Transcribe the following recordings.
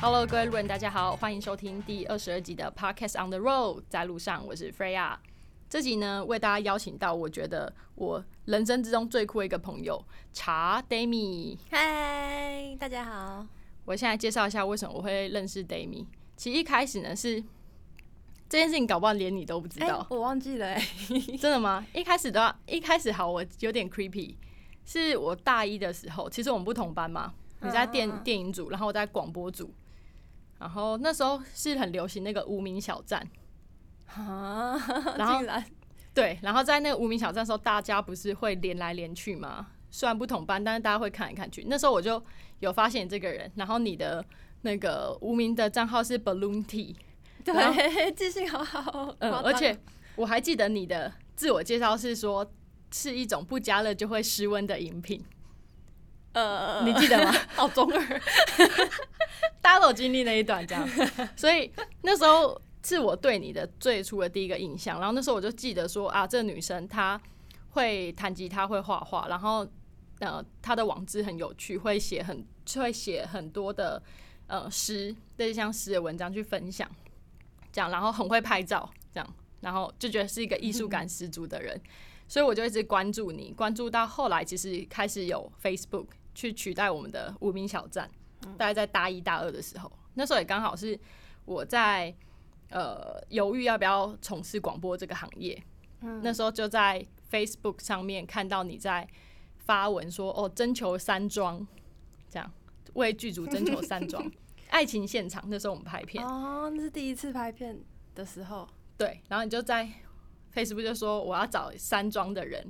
Hello，各位路人，大家好，欢迎收听第二十二集的 Podcast on the Road，在路上，我是 Freya。这集呢，为大家邀请到我觉得我人生之中最酷的一个朋友茶 Dami。嗨，大家好。我现在介绍一下为什么我会认识 Dami。其实一开始呢是这件事情，搞不好连你都不知道。我忘记了哎，真的吗？一开始的话，一开始好，我有点 creepy。是我大一的时候，其实我们不同班嘛，你在电电影组，然后我在广播组。然后那时候是很流行那个无名小站啊，然后对，然后在那个无名小站的时候，大家不是会连来连去吗？虽然不同班，但是大家会看来看去。那时候我就有发现这个人，然后你的那个无名的账号是 Balloon T，对，记性好好。嗯，而且我还记得你的自我介绍是说是一种不加热就会失温的饮品。呃，你记得吗？好中二，大家都经历那一段这样，所以那时候是我对你的最初的第一个印象。然后那时候我就记得说啊，这个女生她会弹吉他，会画画，然后呃，他的网志很有趣，会写很会写很多的呃诗，类似像诗的文章去分享，这样，然后很会拍照，这样，然后就觉得是一个艺术感十足的人，所以我就一直关注你，关注到后来其实开始有 Facebook。去取代我们的无名小站，大概在大一、大二的时候，那时候也刚好是我在呃犹豫要不要从事广播这个行业。那时候就在 Facebook 上面看到你在发文说：“哦，征求山庄，这样为剧组征求山庄 爱情现场。”那时候我们拍片哦，那是第一次拍片的时候。对，然后你就在 Facebook 就说我要找山庄的人。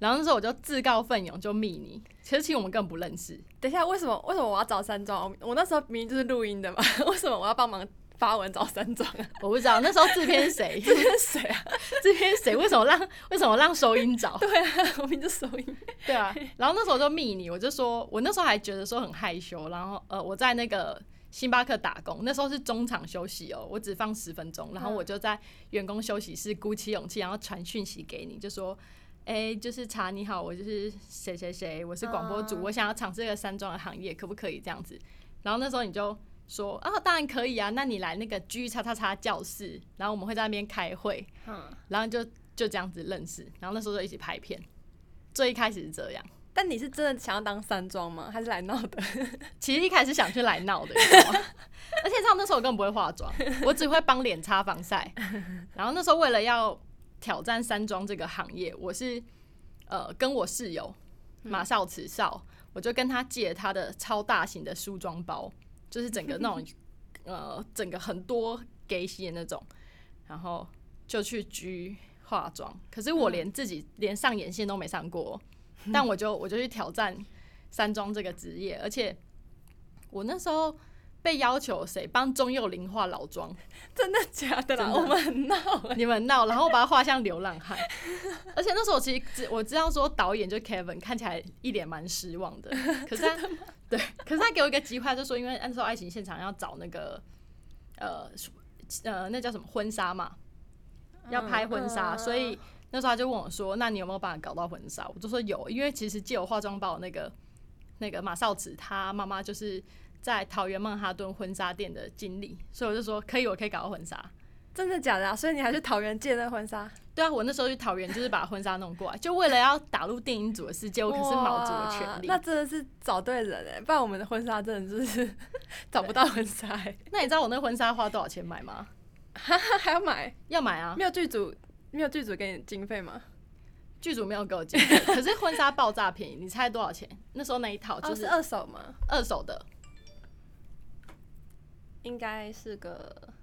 然后那时候我就自告奋勇就密你，其实其实我们根本不认识。等一下，为什么为什么我要找山庄？我那时候明明就是录音的嘛，为什么我要帮忙发文找山庄啊？我不知道那时候制片谁？制片谁啊？制片谁？为什么让为什么让收音找？对啊，我名就收音。对啊，然后那时候就密你，我就说我那时候还觉得说很害羞，然后呃我在那个星巴克打工，那时候是中场休息哦，我只放十分钟，然后我就在员工休息室鼓起勇气，然后传讯息给你，就说。哎，就是查你好，我就是谁谁谁，我是广播组，我想要尝试这个山庄的行业，可不可以这样子？然后那时候你就说啊，当然可以啊，那你来那个 G 叉叉叉教室，然后我们会在那边开会，嗯，然后就就这样子认识，然后那时候就一起拍片，最一开始是这样。但你是真的想要当山庄吗？还是来闹的？其实一开始想去来闹的，而且他那时候我根本不会化妆，我只会帮脸擦防晒，然后那时候为了要。挑战山庄这个行业，我是呃跟我室友马少慈少，我就跟他借他的超大型的梳妆包，就是整个那种呃整个很多 gay 系的那种，然后就去居化妆。可是我连自己连上眼线都没上过，但我就我就去挑战山庄这个职业，而且我那时候。被要求谁帮钟幼玲化老妆？真的假的啦？我们很闹，你们闹，然后把他画像流浪汉。而且那时候其实我知道说导演就 Kevin 看起来一脸蛮失望的，可是他对，可是他给我一个机会，就说因为按照爱情现场要找那个呃呃那叫什么婚纱嘛，要拍婚纱，所以那时候他就问我说：“那你有没有办法搞到婚纱？”我就说有，因为其实借我化妆包那个那个马少子他妈妈就是。在桃园曼哈顿婚纱店的经历，所以我就说可以，我可以搞个婚纱。真的假的啊？所以你还去桃园借那婚纱？对啊，我那时候去桃园就是把婚纱弄过来，就为了要打入电影组的世界，我可是毛足了全力。那真的是找对人哎，不然我们的婚纱真的就是 找不到婚纱。那你知道我那婚纱花多少钱买吗？还要买？要买啊！没有剧组，没有剧组给你经费吗？剧组没有给我经费，可是婚纱爆炸便宜，你猜多少钱？那时候那一套就是二手吗？二手的。应该是个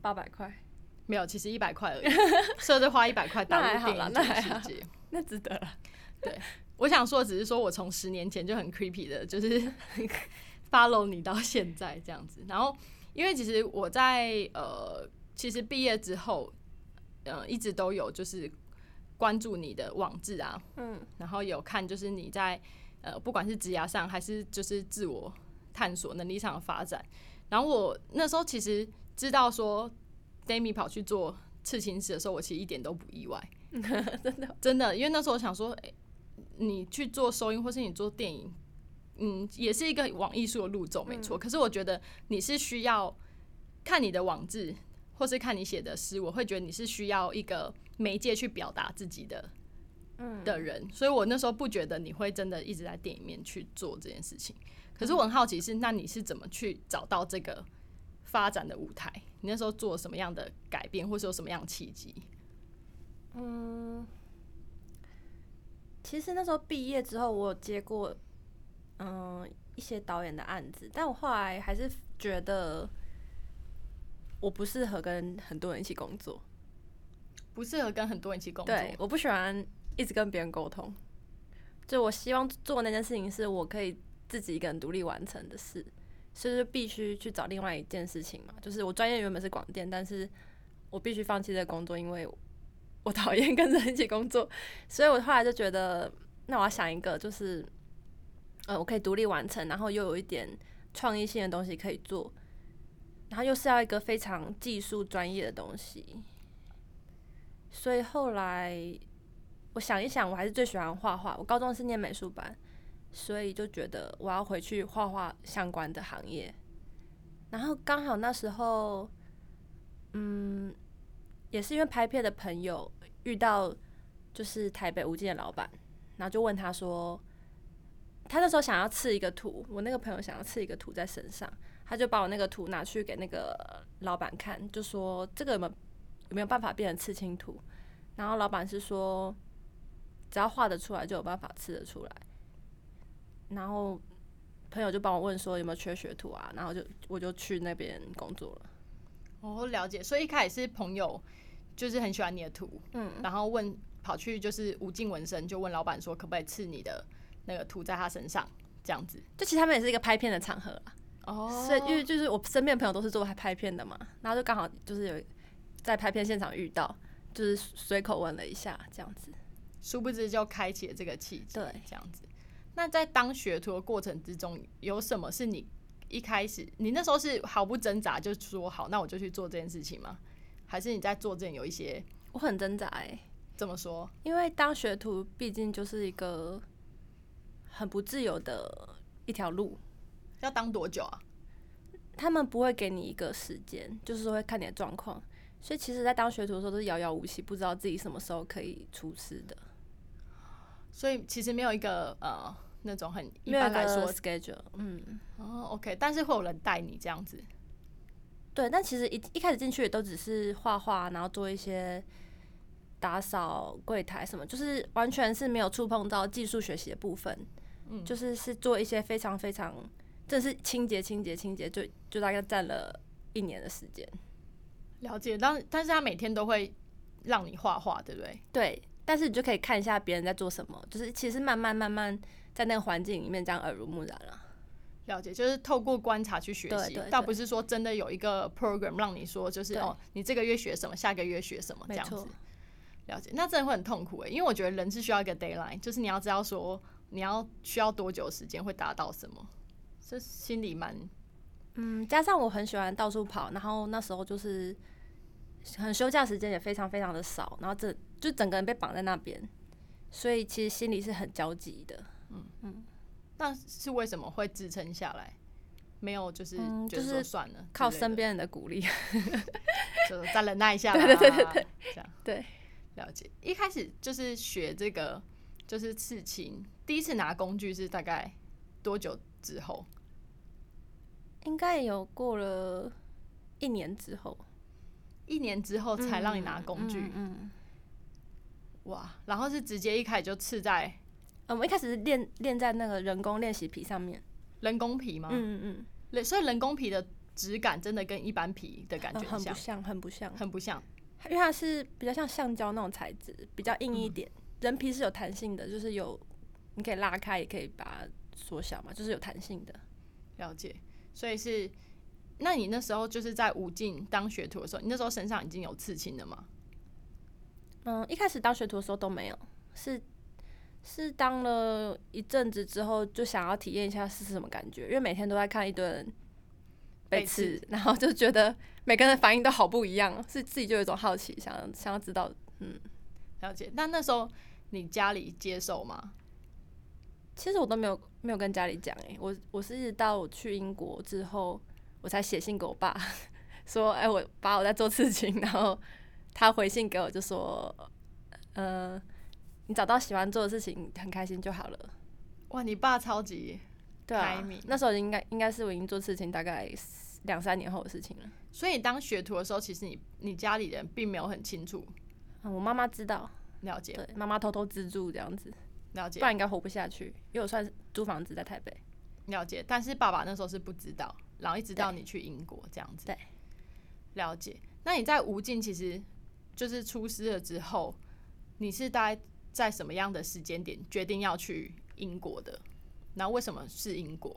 八百块，没有，其实一百块而已，所以就花一百块打入电影这个世界，那值得了。对，我想说，只是说我从十年前就很 creepy 的，就是 follow 你到现在这样子。然后，因为其实我在呃，其实毕业之后，呃，一直都有就是关注你的网志啊，嗯，然后有看就是你在呃，不管是职涯上还是就是自我。探索能力上的发展。然后我那时候其实知道说 d a m i 跑去做刺青师的时候，我其实一点都不意外，真的，真的，因为那时候我想说，哎、你去做收音或是你做电影，嗯，也是一个往艺术的路走，没错。可是我觉得你是需要看你的网志，或是看你写的诗，我会觉得你是需要一个媒介去表达自己的。嗯的人，所以我那时候不觉得你会真的一直在店里面去做这件事情。可是我很好奇是，那你是怎么去找到这个发展的舞台？你那时候做了什么样的改变，或是有什么样的契机？嗯，其实那时候毕业之后，我有接过嗯一些导演的案子，但我后来还是觉得我不适合跟很多人一起工作。不适合跟很多人一起工作，对，我不喜欢一直跟别人沟通。就我希望做那件事情是我可以自己一个人独立完成的事，所以就必须去找另外一件事情嘛。就是我专业原本是广电，但是我必须放弃这个工作，因为我讨厌跟人一起工作。所以我后来就觉得，那我要想一个，就是呃，我可以独立完成，然后又有一点创意性的东西可以做，然后又是要一个非常技术专业的东西。所以后来我想一想，我还是最喜欢画画。我高中是念美术班，所以就觉得我要回去画画相关的行业。然后刚好那时候，嗯，也是因为拍片的朋友遇到就是台北无尽的老板，然后就问他说，他那时候想要刺一个图，我那个朋友想要刺一个图在身上，他就把我那个图拿去给那个老板看，就说这个有没有有没有办法变成刺青图？然后老板是说，只要画得出来就有办法刺得出来。然后朋友就帮我问说有没有缺学徒啊，然后就我就去那边工作了。我了解。所以一开始是朋友就是很喜欢你的图，嗯，然后问跑去就是无尽纹身，就问老板说可不可以刺你的那个图在他身上，这样子。就其实他们也是一个拍片的场合啦，哦所以因为就是我身边朋友都是做拍片的嘛，然后就刚好就是有在拍片现场遇到，就是随口问了一下这样子。殊不知就开启了这个契机，对这样子。那在当学徒的过程之中，有什么是你一开始你那时候是毫不挣扎就说好，那我就去做这件事情吗？还是你在做之前有一些我很挣扎哎、怎么说？因为当学徒毕竟就是一个很不自由的一条路，要当多久啊？他们不会给你一个时间，就是说会看你的状况。所以其实，在当学徒的时候都是遥遥无期，不知道自己什么时候可以出师的，所以其实没有一个呃那种很一般来说 schedule。嗯，哦，OK，但是会有人带你这样子。对。但其实一一开始进去也都只是画画，然后做一些打扫柜台什么，就是完全是没有触碰到技术学习的部分。嗯就是是做一些非常非常，这是清洁清洁清洁，就就大概占了一年的时间。了解，但但是他每天都会让你画画，对不对？对，但是你就可以看一下别人在做什么，就是其实慢慢慢慢在那个环境里面这样耳濡目染了。了解，就是透过观察去学习倒不是说真的有一个 program 让你说，就是哦，你这个月学什么，下个月学什么这样子。了解，那真的会很痛苦诶，因为我觉得人是需要一个 d a y l i n e 就是你要知道说你要需要多久时间会达到什么，这心里蛮嗯，加上我很喜欢到处跑，然后那时候就是很休假时间也非常非常的少，然后这就整个人被绑在那边，所以其实心里是很焦急的。那是为什么会支撑下来？没有，就是觉得嗯就是说算了，靠身边人的鼓励，就再忍耐一下啦。对对对对对，这样对，了解。一开始就是学这个，就是刺青，第一次拿工具是大概多久之后？应该有过了一年之后一年之后才让你拿工具，嗯嗯嗯哇！然后是直接一开始就刺在呃我们一开始是练练在那个人工练习皮上面，人工皮吗？嗯嗯嗯所以人工皮的质感真的跟一般皮的感嗯，觉像，很不像，很不像，很不像。因为它是比较像橡胶那种材质，比较硬嗯一点。人皮是有弹性的，就是有你可以拉开，也可以把它缩小嘛，就是有弹性的。了解，所以是，那你那时候就是在武进当学徒的时候，你那时候身上已经有刺青了吗？嗯，一开始当学徒的时候都没有，是是当了一阵子之后，就想要体验一下是什么感觉，因为每天都在看一堆人被被刺刺，然后就觉得每个人的反应都好不一样，是自己就有一种好奇，想要想要知道。嗯，了解。那那时候你家里接受吗？其实我都没有没有跟家里讲，诶，我我是一直到我去英国之后，我才写信给我爸，说，哎、我爸我在做事情，然后他回信给我就说，呃，你找到喜欢做的事情，很开心就好了。哇，你爸超级，对那时候应该应该是我已经做事情大概两三年后的事情了。所以当学徒的时候，其实你你家里人并没有很清楚嗯，我妈妈知道，了解对，妈妈偷偷资助这样子，了解不然应该活不下去。因为我算是租房子在台北，了解，但是爸爸那时候是不知道，然后一直到你去英国这样子。对，了解。那你在无尽其实就是出师了之后，你是大概在什么样的时间点决定要去英国的？那为什么是英国？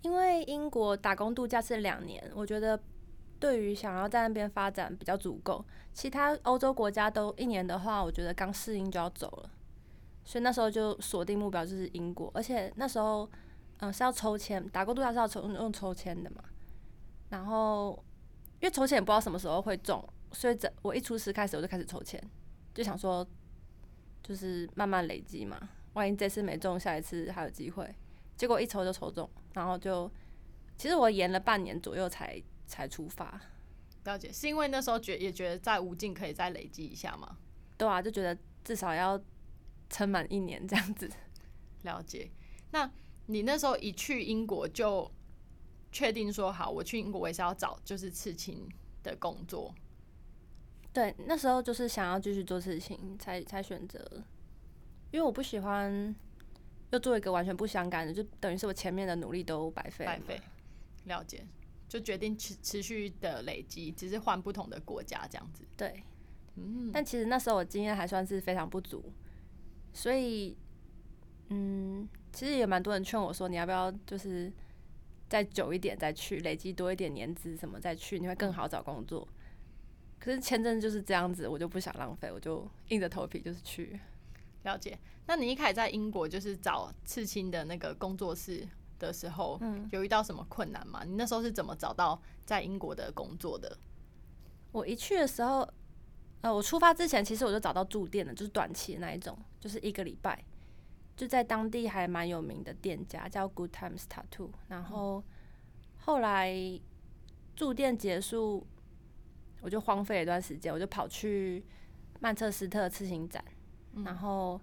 因为英国打工度假是两年，我觉得对于想要在那边发展比较足够。其他欧洲国家都一年的话，我觉得刚适应就要走了，所以那时候就锁定目标就是英国，而且那时候嗯是要抽签，打工度假是要抽用抽签的嘛。然后因为抽签也不知道什么时候会中，所以整我一出师开始我就开始抽签，就想说就是慢慢累积嘛，万一这次没中，下一次还有机会。结果一抽就抽中，然后就其实我延了半年左右才才出发，了解，是因为那时候觉也觉得在无尽可以再累积一下吗？对啊，就觉得至少要撑满一年这样子。了解。那你那时候一去英国就确定说好，我去英国我也是要找就是刺青的工作。对，那时候就是想要继续做事情，才才选择，因为我不喜欢又做一个完全不相干的，就等于是我前面的努力都白费。白费，了解，就决定持持续的累积，只是换不同的国家这样子。对，嗯，但其实那时候我经验还算是非常不足，所以，嗯，其实也蛮多人劝我说，你要不要就是再久一点再去，累积多一点年资什么再去，你会更好找工作。可是签证就是这样子，我就不想浪费，我就硬着头皮就是去。了解。那你一开始在英国就是找刺青的那个工作室的时候，嗯有遇到什么困难吗？你那时候是怎么找到在英国的工作的？我一去的时候，呃，我出发之前其实我就找到住店了，就是短期的那一种，就是一个礼拜，就在当地还蛮有名的店家叫 Good Times Tattoo。然后后来住店结束，我就荒废了一段时间，我就跑去曼彻斯特刺青展，然后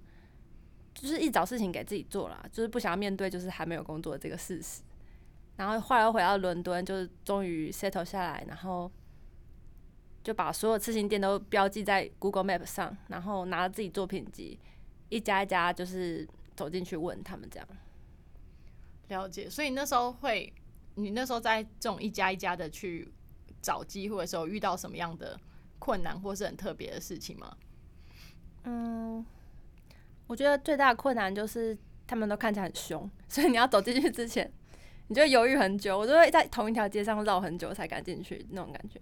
就是一找事情给自己做啦，就是不想要面对就是还没有工作的这个事实。然后后来又回到伦敦，就是终于 settle 下来，然后就把所有刺青店都标记在 Google Map 上，然后拿着自己作品集，一家一家就是走进去问他们这样。了解。所以那时候会，你那时候在这种一家一家的去找机会的时候，遇到什么样的困难或是很特别的事情吗？嗯，我觉得最大的困难就是他们都看起来很凶，所以你要走进去之前，你就会犹豫很久。我都会在同一条街上绕很久才敢进去，那种感觉。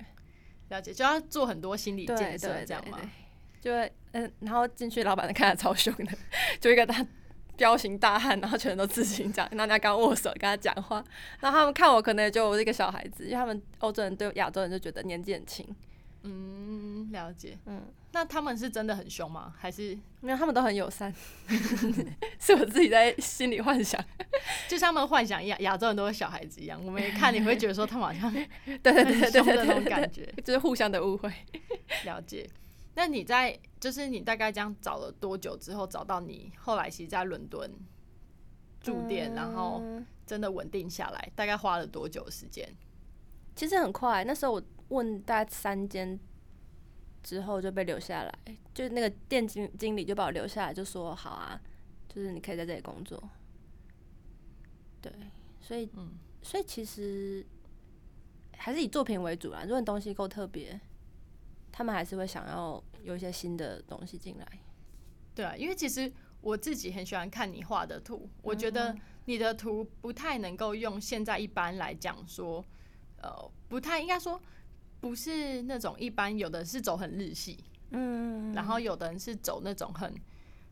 了解，就要做很多心理建设，这样吗？对对就会嗯，然后进去老板看起来超凶的，就一个大彪形大汉，然后全都刺青这样，然后人家刚握手跟他讲话，然后他们看我可能也觉得我是一个小孩子，因为他们欧洲人对亚洲人就觉得年纪很轻，嗯，了解。嗯，那他们是真的很凶吗？还是没有他们都很友善，是我自己在心里幻想，就像他们幻想亚亚洲人都是小孩子一样？我们一看你会觉得说他们好像 对对对对很对那种感觉。就是互相的误会。了解。那你在就是你大概这样找了多久之后，找到你后来其实在伦敦住店，然后嗯真的稳定下来，大概花了多久时间？其实很快，那时候我问大概三间之后就被留下来，就那个店经经理就把我留下来，就说好啊，就是你可以在这里工作。对，所以嗯所以其实还是以作品为主啦。如果你东西够特别，他们还是会想要有一些新的东西进来。对啊，因为其实我自己很喜欢看你画的图，我觉得你的图不太能够用现在一般来讲说，呃，不太应该说不是那种一般有的是走很日系，嗯，然后有的人是走那种很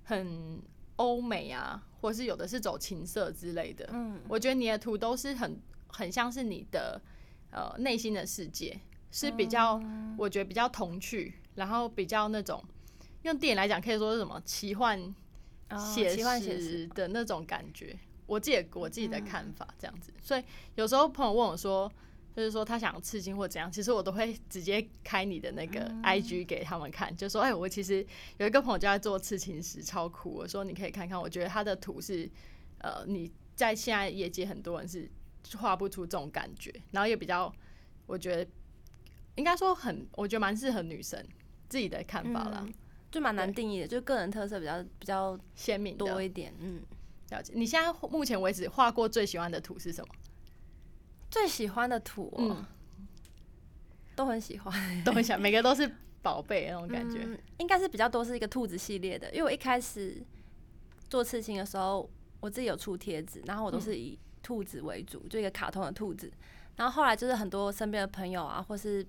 很欧美啊，或是有的是走情色之类的。嗯，我觉得你的图都是很很像是你的呃内心的世界，是比较、我觉得比较童趣，然后比较那种用电影来讲可以说是什么奇幻哦写实实，的那种感觉。我自己我自己的看法这样子，所以有时候朋友问我说，就是说他想刺青或怎样，其实我都会直接开你的那个 IG 给他们看，就说哎、我其实有一个朋友就在做刺青师，超酷。我说你可以看看，我觉得他的图是呃你在现在业界很多人是画不出这种感觉，然后也比较我觉得应该说很，我觉得蛮适合女生自己的看法啦，嗯就蛮难定义的，就个人特色比较比较鲜明多一点。嗯，了解。你现在目前为止画过最喜欢的图是什么？最喜欢的图、都很喜欢，都很想，每个都是宝贝那种感觉。嗯应该是比较多是一个兔子系列的，因为我一开始做刺青的时候，我自己有出贴纸，然后我都是以兔子为主，就一个卡通的兔子。然后后来就是很多身边的朋友啊，或是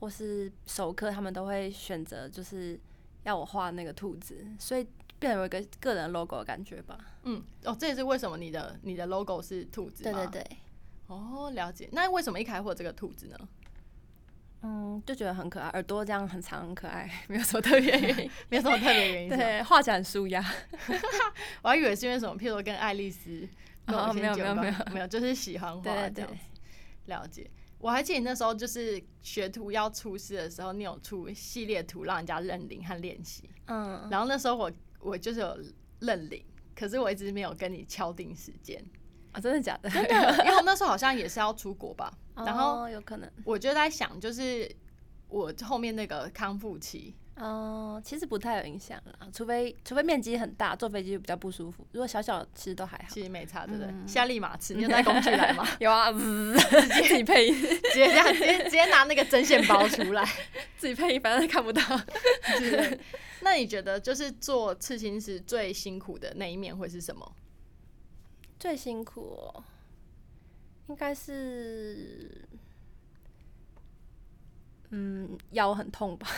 或是熟客，他们都会选择就是要我画那个兔子，所以变成有一个个人 logo 的感觉吧。嗯，哦，这也是为什么你的你的 logo 是兔子？对对对，哦，了解。那为什么一开始会这个兔子呢？嗯，就觉得很可爱，耳朵这样很长很可爱，没有什么特别原因。没有什么特别原因。对，画起来很舒压。我还以为是因为什么，譬如说跟爱丽丝哦没有没有没有没有，就是喜欢画这样子。了解。我还记得你那时候就是学徒要出师的时候，你有出系列图让人家认领和练习。嗯，然后那时候我我就是有认领，可是我一直没有跟你敲定时间。啊，真的假的？真的，因为我那时候好像也是要出国吧，然后哦有可能。我就在想，就是我后面那个康复期，嗯，其实不太有影响啦，除非除非面积很大，坐飞机比较不舒服。如果小小，其实都还好。其实没差，对不对？嗯现在立马吃，你有带工具来吗？有啊，自己配音，直接这样，直接直接拿那个针线包出来。自己配音，反正看不到。对那你觉得就是做刺青师最辛苦的那一面会是什么？最辛苦哦，应该是，嗯，腰很痛吧？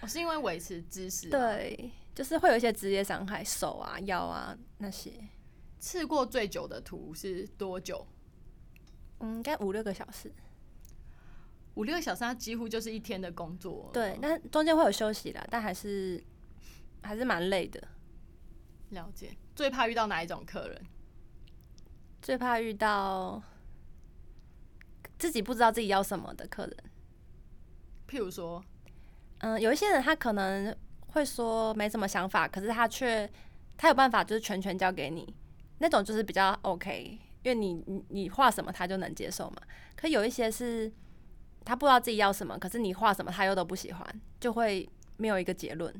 我、是因为维持姿势。，对，就是会有一些职业伤害，手啊、腰啊那些。刺过最久的图是多久？嗯，应该五六个小时。五六个小时，它几乎就是一天的工作。对，，但中间会有休息啦，但还是还是蛮累的。了解。最怕遇到哪一种客人？最怕遇到自己不知道自己要什么的客人。譬如说，嗯，有一些人他可能会说没什么想法，可是他却他有办法就是全权交给你，那种就是比较 OK，因为你你你画什么他就能接受嘛。可有一些是他不知道自己要什么，可是你画什么他又都不喜欢，就会没有一个结论。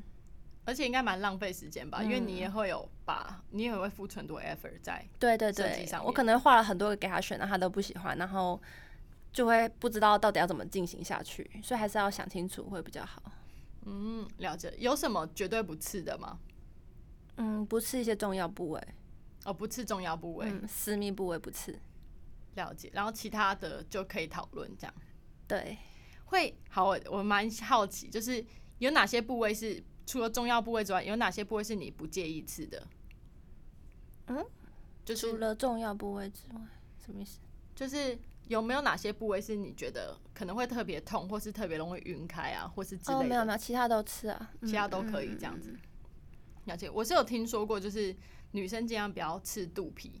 而且应该蛮浪费时间吧，因为嗯你也会有把，你也会付出很多 effort 在。对对对我可能画了很多个给他选，然后他都不喜欢，然后就会不知道到底要怎么进行下去，所以还是要想清楚会比较好。嗯，了解。有什么绝对不刺的吗？嗯，不吃一些重要部位，哦，不刺重要部位，嗯，私密部位不吃。了解。然后其他的就可以讨论，这样对，会好。我我蛮好奇，就是有哪些部位是除了重要部位之外，有哪些部位是你不介意刺的？嗯，就是除了重要部位之外，什么意思？就是有没有哪些部位是你觉得可能会特别痛，或是特别容易晕开啊，或是之类哦，的？没有没有，其他都吃啊，其他都可以这样子。嗯了解，我是有听说过，就是女生尽量不要吃肚皮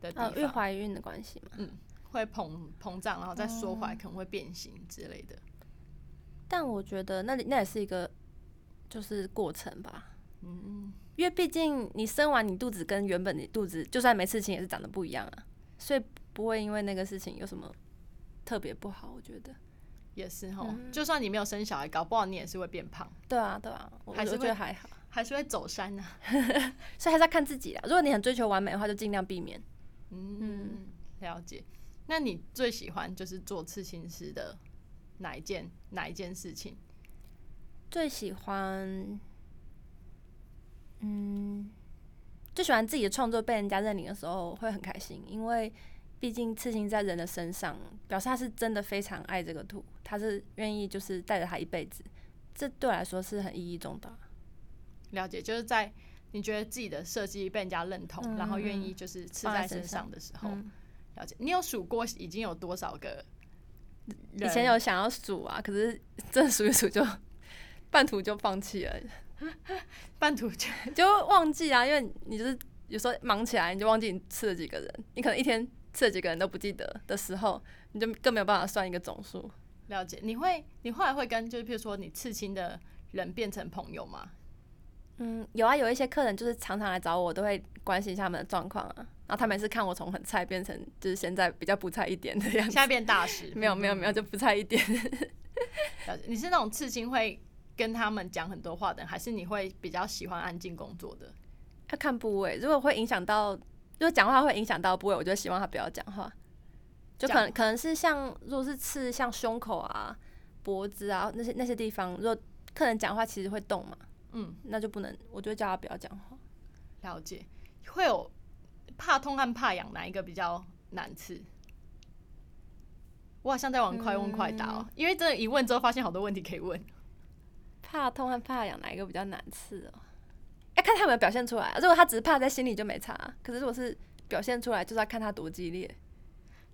的地呃，因为，怀孕的关系嘛。嗯会膨膨胀，然后再缩哦回来，可能会变形之类的。但我觉得那里那也是一个就是过程吧，嗯，因为毕竟你生完你肚子跟原本你肚子就算没刺青也是长得不一样啊，所以不会因为那个事情有什么特别不好，我觉得。也是哈。嗯就算你没有生小孩，搞不好你也是会变胖，对啊，对啊，我我还是会觉得还好，还是会走山啊。所以还是要看自己啦。如果你很追求完美的话，就尽量避免。嗯，了解。那你最喜欢就是做刺青师的哪一件哪一件事情？最喜欢，嗯，最喜欢自己的创作被人家认领的时候会很开心，因为毕竟刺青在人的身上，表示他是真的非常爱这个图，他是愿意就是带着他一辈子，这对我来说是很意义重大。了解，就是在你觉得自己的设计被人家认同，嗯然后愿嗯意就是刺在在身身上上的时候，嗯了解。你有数过已经有多少个？以前有想要数啊，可是真的数一数就半途就放弃了，半途就就忘记啊，因为你就是有时候忙起来，你就忘记你刺了几个人，你可能一天吃了几个人都不记得的时候，你就更没有办法算一个总数。了解。你会，你后来会跟就是譬如说你刺青的人变成朋友吗？嗯，有啊，有一些客人就是常常来找我，我都会关心一下他们的状况啊。然后他们也是看我从很菜变成就是现在比较不菜一点的样子。现在变大师？没有没有没有，就不菜一点。了解。你是那种刺青会跟他们讲很多话的，还是你会比较喜欢安静工作的？要看部位，如果会影响到，如果讲话会影响到部位，我就希望他不要讲话。就可能可能是像，如果是刺像胸口啊、脖子啊那些那些地方，如果客人讲话其实会动嘛，嗯，那就不能，我就叫他不要讲话。了解。会有怕痛和怕痒哪一个比较难刺？我好像在玩快问快答哦、因为真的，一问之后发现好多问题可以问。怕痛和怕痒哪一个比较难刺哦？要看他有没有表现出来、啊。如果他只是怕在心里就没差啊、可是如果是表现出来，就是要看他多激烈。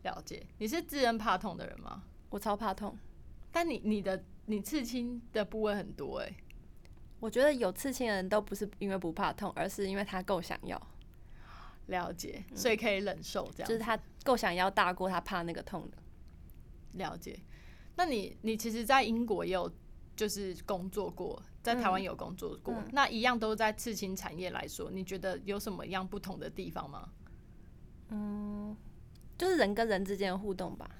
了解，你是自认怕痛的人吗？我超怕痛，但你你的你刺青的部位很多哎、我觉得有刺青的人都不是因为不怕痛，而是因为他够想要，了解，所以可以忍受这样。就是他够想要大过他怕那个痛的。了解。那你你其实，在英国也有就是工作过，在台湾嗯有工作过，嗯那一样都在刺青产业来说，你觉得有什么样不同的地方吗？嗯就是人跟人之间的互动吧。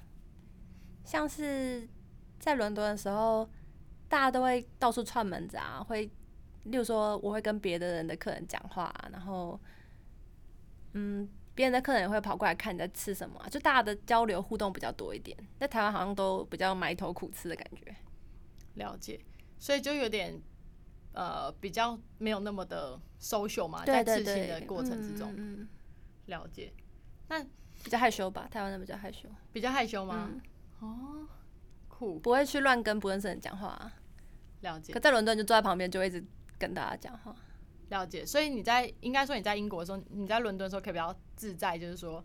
像是在伦敦的时候，大家都会到处串门子啊，会，例如说我会跟别的人的客人讲话啊、然后，嗯，别人的客人也会跑过来看你在吃什么啊、就大家的交流互动比较多一点。在台湾好像都比较埋头苦吃的感觉。了解，所以就有点呃比较没有那么的 social 嘛，在刺青的，过程之中，嗯嗯嗯了解。那比较害羞吧，台湾人比较害羞，比较害羞吗？嗯，哦，酷，不会去乱跟不认识的人讲话啊、了解可在伦敦就坐在旁边，就一直跟大家讲话。了解。所以你在应该说你在英国的时候，你在伦敦的时候可以比较自在，就是说，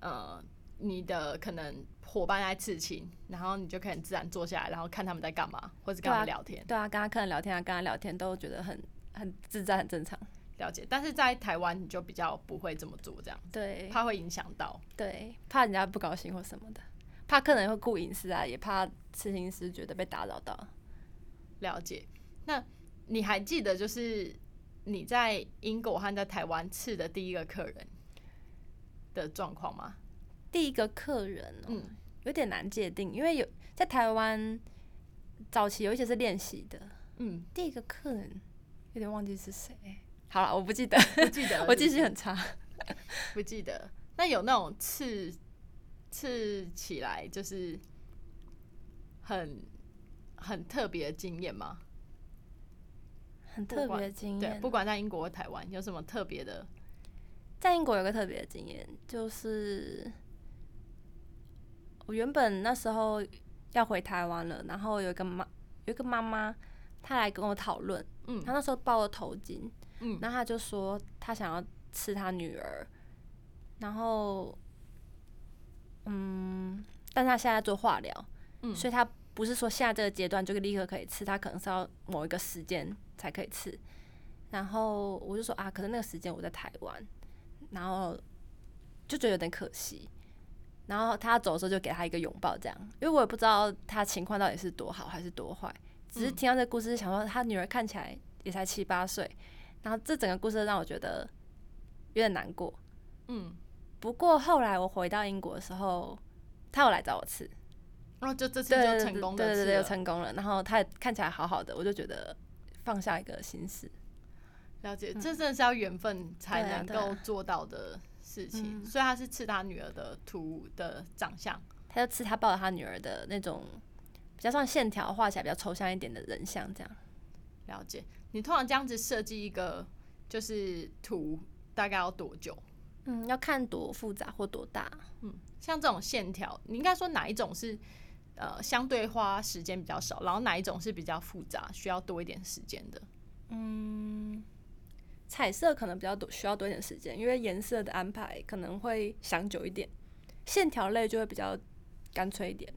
呃，你的可能伙伴在刺青，然后你就可以很自然坐下来，然后看他们在干嘛，或者跟他们聊天，对啊，跟他客人聊天啊，跟他聊天都觉得很很自在，很正常。了解。但是在台湾你就比较不会这么做，这样对怕会影响到。对，怕人家不高兴或什么的，怕客人会顾隐私啊，也怕刺青师觉得被打扰到。了解。那你还记得就是你在英国和在台湾刺的第一个客人的状况吗？第一个客人、哦，嗯，有点难界定，因为有在台湾早期有一些是练习的，嗯，第一个客人有点忘记是谁。好了，我不记得，不记得 我记性很差。不记得。那有那种刺刺起来就是很很特别的经验吗？很特别的经对，验。不管在英国或台湾，有什么特别的？在英国有个特别的经验，就是我原本那时候要回台湾了，然后有一个妈有一个妈妈，她来跟我讨论，嗯她那时候包了头巾，嗯然后她就说她想要吃她女儿，然后嗯，但是她现在做化疗，嗯所以她不是说现在这个阶段就立刻可以吃，她可能是要某一个时间才可以吃。然后我就说啊，可是那个时间我在台湾，然后就觉得有点可惜。然后他走的时候就给他一个拥抱，这样，因为我也不知道他情况到底是多好还是多坏，只是嗯听到这个故事，想说他女儿看起来也才七八岁，然后这整个故事让我觉得有点难过。嗯，不过后来我回到英国的时候，他有来找我吃，然后就这次就成功的对对对，又成功了。然后他也看起来好好的，我就觉得放下一个心事。了解，这真的是要缘分才能够做到的事情。嗯所以他是刺他女儿的图的长相，他就刺他抱着他女儿的那种比较像线条画起来比较抽象一点的人像，这样。了解。你通常这样子设计一个就是图，大概要多久？嗯，要看多复杂或多大。嗯，像这种线条，你应该说哪一种是呃相对花时间比较少，然后哪一种是比较复杂，需要多一点时间的？嗯，彩色可能比较多，需要多一点时间，因为颜色的安排可能会想久一点，线条类就会比较干脆一点。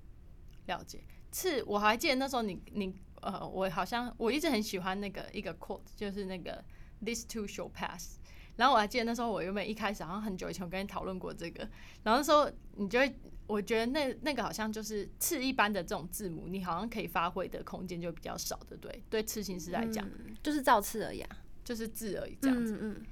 了解。是，我还记得那时候你你呃，我好像我一直很喜欢那个一个 quote，就是那个 this too shall pass。然后我还记得那时候我原本一开始好像很久以前我跟你讨论过这个，然后那时候你就会，我觉得那那个好像就是刺一般的这种字母，你好像可以发挥的空间就比较少，对不对？对刺青师来讲，就是造刺而已啊，就是字而已这样子。嗯嗯，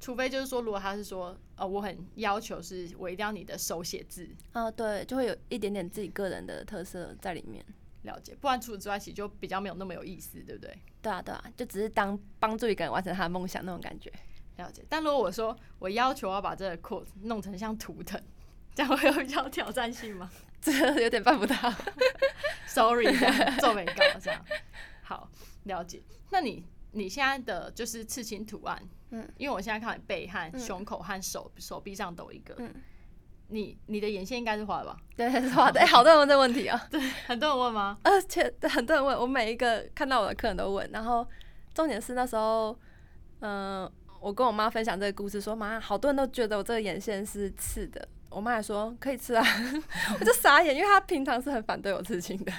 除非就是说，如果他是说，呃，我很要求是我一定要你的手写字，啊对，就会有一点点自己个人的特色在里面。了解，不然除此之外，其实就比较没有那么有意思，对不对？对啊对啊，就只是当帮助一个人完成他的梦想那种感觉。了解，但如果我说我要求要把这个 quote 弄成像图腾，这样会有比较挑战性吗？这有点办不到，sorry，这样皱眉膏这样。好，了解。那你你现在的就是刺青图案，嗯，因为我现在看你背和胸口和手手臂上都有一个，嗯，你你的眼线应该是画的吧？对，是画的。好多人问这个问题啊，对，很多人问吗？而且很多人问我，每一个看到我的客人都问，然后重点是那时候，嗯。我跟我妈分享这个故事，说妈，好多人都觉得我这个眼线是刺的。我妈还说可以刺啊，我就傻眼，因为她平常是很反对我刺青的。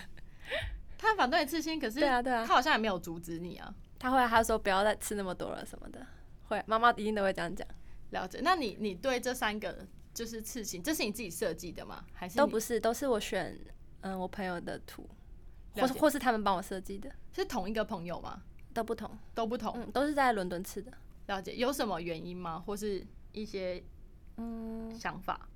她反对刺青，可是对啊对啊，她好像也没有阻止你啊。她会他说不要再吃那么多了什么的，会妈妈一定都会这样讲。了解。那你你对这三个就是刺青，这是你自己设计的吗？还是都不是，都是我选嗯我朋友的图，或是或是他们帮我设计的。是同一个朋友吗？都不同，都不同，都是在伦敦吃的。了解有什么原因吗？或是一些嗯想法？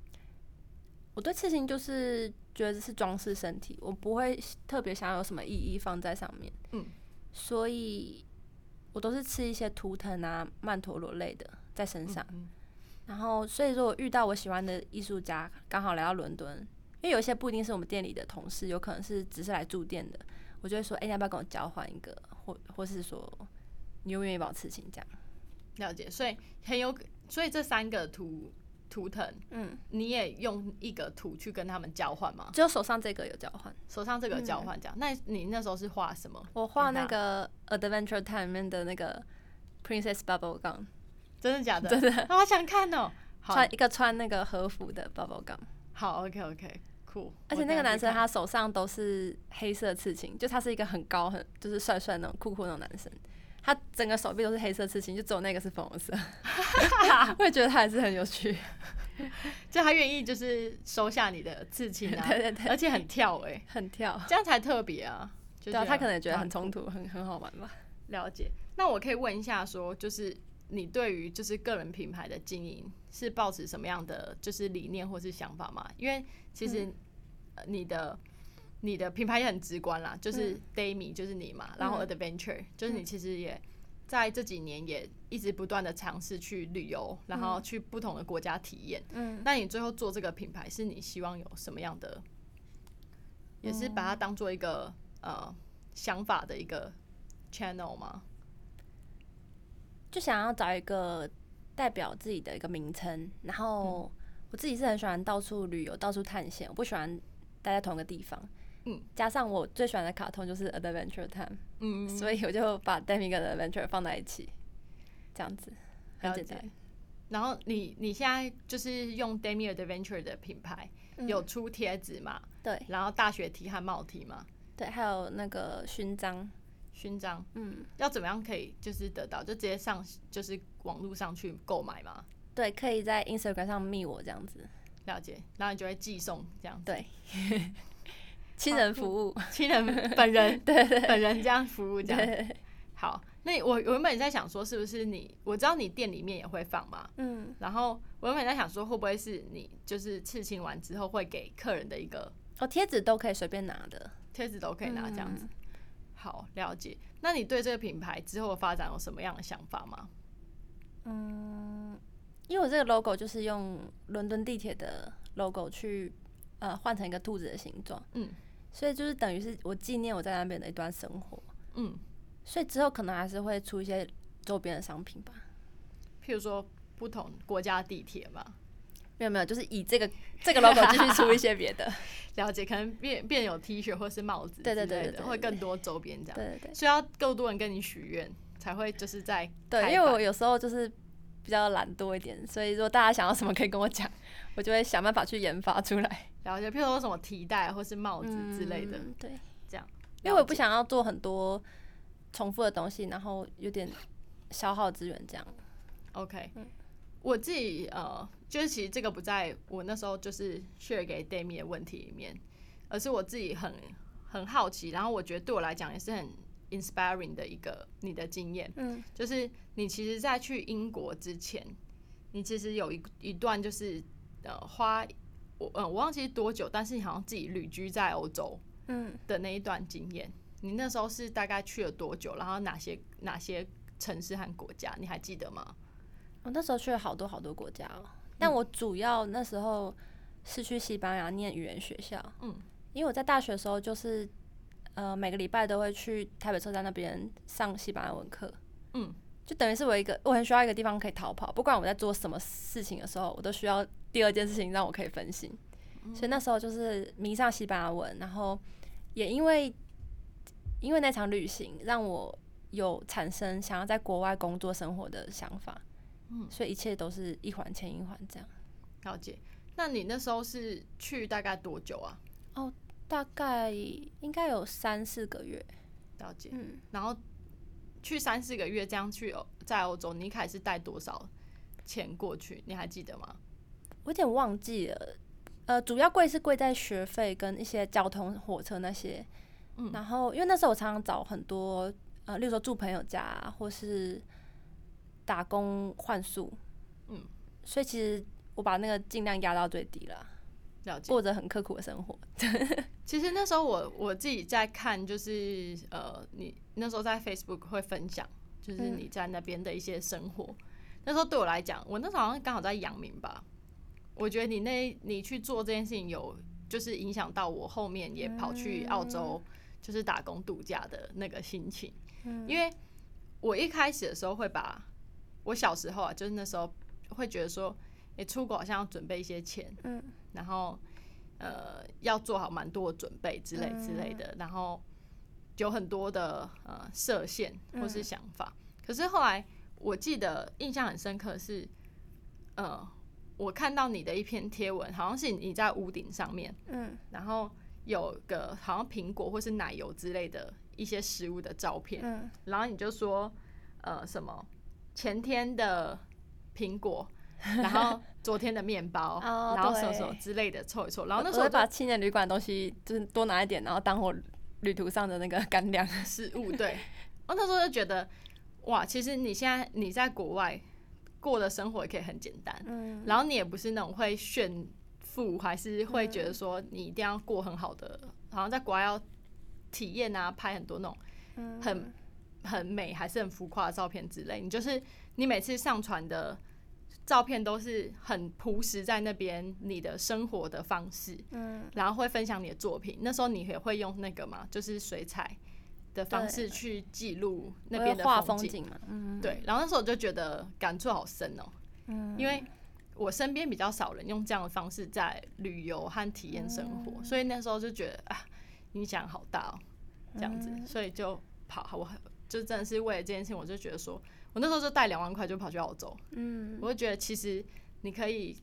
我对刺青就是觉得是装饰身体，我不会特别想要有什么意义放在上面。嗯，所以我都是吃一些图腾啊、曼陀罗类的在身上。然后，所以说我遇到我喜欢的艺术家，刚好来到伦敦，因为有一些不一定是我们店里的同事，有可能是只是来住店的，我就会说：“哎，你要不要跟我交换一个？或或是说，你愿不愿意帮我刺青？”这样。了解，所以很有，所以这三个图图腾，嗯，你也用一个图去跟他们交换吗？只有手上这个有交换，手上这个交换这样。那你那时候是画什么？我画那个《Adventure Time》里面的那个 Princess Bubble Gum，真的假的？真的，好想看哦。穿一个穿那个和服的 Bubble Gum。好，OK OK，酷。而且那个男生他手上都是黑色刺青，就他是一个很高很就是帅帅那种酷酷那种男生。他整个手臂都是黑色刺青，就只有那个是粉红色。我也觉得他还是很有趣，就他愿意就是收下你的刺青啊，对对对，而且很跳哎，很跳，这样才特别啊。对啊，他可能也觉得很冲突，很很好玩吧。了解。那我可以问一下，说就是你对于就是个人品牌的经营是抱持什么样的就是理念或是想法吗？因为其实你的。你的品牌也很直观啦，就是 Dayme 就是你嘛，然后 Adventure 就是你，其实也在这几年也一直不断的尝试去旅游，然后去不同的国家体验。嗯，那你最后做这个品牌，是你希望有什么样的？也是把它当做一个呃想法的一个 channel 吗？就想要找一个代表自己的一个名称，然后我自己是很喜欢到处旅游、到处探险，我不喜欢待在同一个地方。嗯，加上我最喜欢的卡通就是 Adventure Time，嗯，所以我就把 Demi 跟 Adventure 放在一起，这样子很简单。然后你你现在就是用 Demi Adventure 的品牌，有出贴纸嘛？对。然后大学 T 和帽 T 嘛？对，还有那个勋章，勋章，嗯，要怎么样可以就是得到？就直接上就是网络上去购买吗？对，可以在 Instagram 上密我这样子，了解，然后你就会寄送这样。对。亲人服务，亲人本人 对对本人这样服务这样好。那我原本在想说，是不是你？我知道你店里面也会放嘛，嗯。然后我原本在想说，会不会是你就是刺青完之后会给客人的一个哦贴纸都可以随便拿的，贴纸都可以拿这样子。好，了解。那你对这个品牌之后的发展有什么样的想法吗？嗯，因为我这个 logo 就是用伦敦地铁的 logo 去呃换成一个兔子的形状，嗯。所以就是等于是我纪念我在那边的一段生活，嗯，所以之后可能还是会出一些周边的商品吧，譬如说不同国家地铁嘛，没有没有，就是以这个这个 logo 继续出一些别的，了解，可能变变有 T 恤或是帽子，对对对对，会更多周边这样，对对对，需要更多人跟你许愿。才会就是在对，因为我有时候就是比较懒惰一点，所以如果大家想要什么可以跟我讲，我就会想办法去研发出来了解，譬如说什么提袋或是帽子之类的，嗯对，这样。因为我也不想要做很多重复的东西，然后有点消耗资源这样。OK，、我自己呃，就是其实这个不在我那时候就是 share 给 d a m i 的问题里面，而是我自己很很好奇，然后我觉得对我来讲也是很 inspiring 的一个你的经验，嗯，就是你其实，在去英国之前，你其实有一一段就是呃花我呃我忘记是多久，但是你好像自己旅居在欧洲嗯，的那一段经验，你那时候是大概去了多久，然后哪些哪些城市和国家，你还记得吗？我那时候去了好多好多国家哦，但我主要那时候是去西班牙念语言学校，嗯，因为我在大学的时候就是呃每个礼拜都会去台北车站那边上西班牙文课，嗯，就等于是我一个我很需要一个地方可以逃跑，不管我在做什么事情的时候，我都需要第二件事情让我可以分心，所以那时候就是迷上西班牙文，然后也因为因为那场旅行让我有产生想要在国外工作生活的想法，嗯，所以一切都是一环牵一环这样。了解。那你那时候是去大概多久啊？大概应该有三四个月，了解。嗯，然后去三四个月这样去欧在欧洲，你一开始带多少钱过去？你还记得吗？我有点忘记了。呃，主要贵是贵在学费跟一些交通、火车那些。嗯然后因为那时候我常常找很多呃，例如说住朋友家啊、或是打工换宿，嗯，所以其实我把那个尽量压到最低了，了解。过着很刻苦的生活。其实那时候我我自己在看，就是呃，你那时候在 Facebook 会分享，就是嗯你在那边的一些生活。那时候对我来讲，我那时候好像刚好在阳明吧。我觉得你那你去做这件事情有，就是影响到我后面也跑去澳洲，就是打工度假的那个心情。嗯因为我一开始的时候会把我小时候啊，就是那时候会觉得说，你、出国好像要准备一些钱，嗯，然后呃要做好蛮多的准备之类之类的，然后有很多的呃设限或是想法。可是后来我记得印象很深刻是，呃，我看到你的一篇贴文，好像是你在屋顶上面，嗯。然后有个好像苹果或是奶油之类的一些食物的照片，嗯。然后你就说呃什么前天的苹果，然后昨天的面包，哦然后什么什么之类的凑一凑，然后那我时候把青年旅馆的东西就是多拿一点，然后当我旅途上的那个干粮。食物对，我那时候就觉得哇，其实你现在你在国外过的生活也可以很简单，嗯。然后你也不是那种会炫富，还是会觉得说你一定要过很好的，好像在国外要体验啊，拍很多那种嗯。很很美还是很浮夸的照片之类。你就是你每次上传的照片都是很朴实在那边你的生活的方式，嗯。然后会分享你的作品。那时候你也会用那个嘛，就是水彩的方式去记录那边的画风景。嘛，嗯，对，然后那时候我就觉得感触好深哦、嗯。因为我身边比较少人用这样的方式在旅游和体验生活，嗯。所以那时候就觉得啊，影响好大哦、这样子，嗯。所以就跑，我就真的是为了这件事情，我就觉得说，我那时候就带两万块就跑去澳洲，嗯我就觉得其实你可以，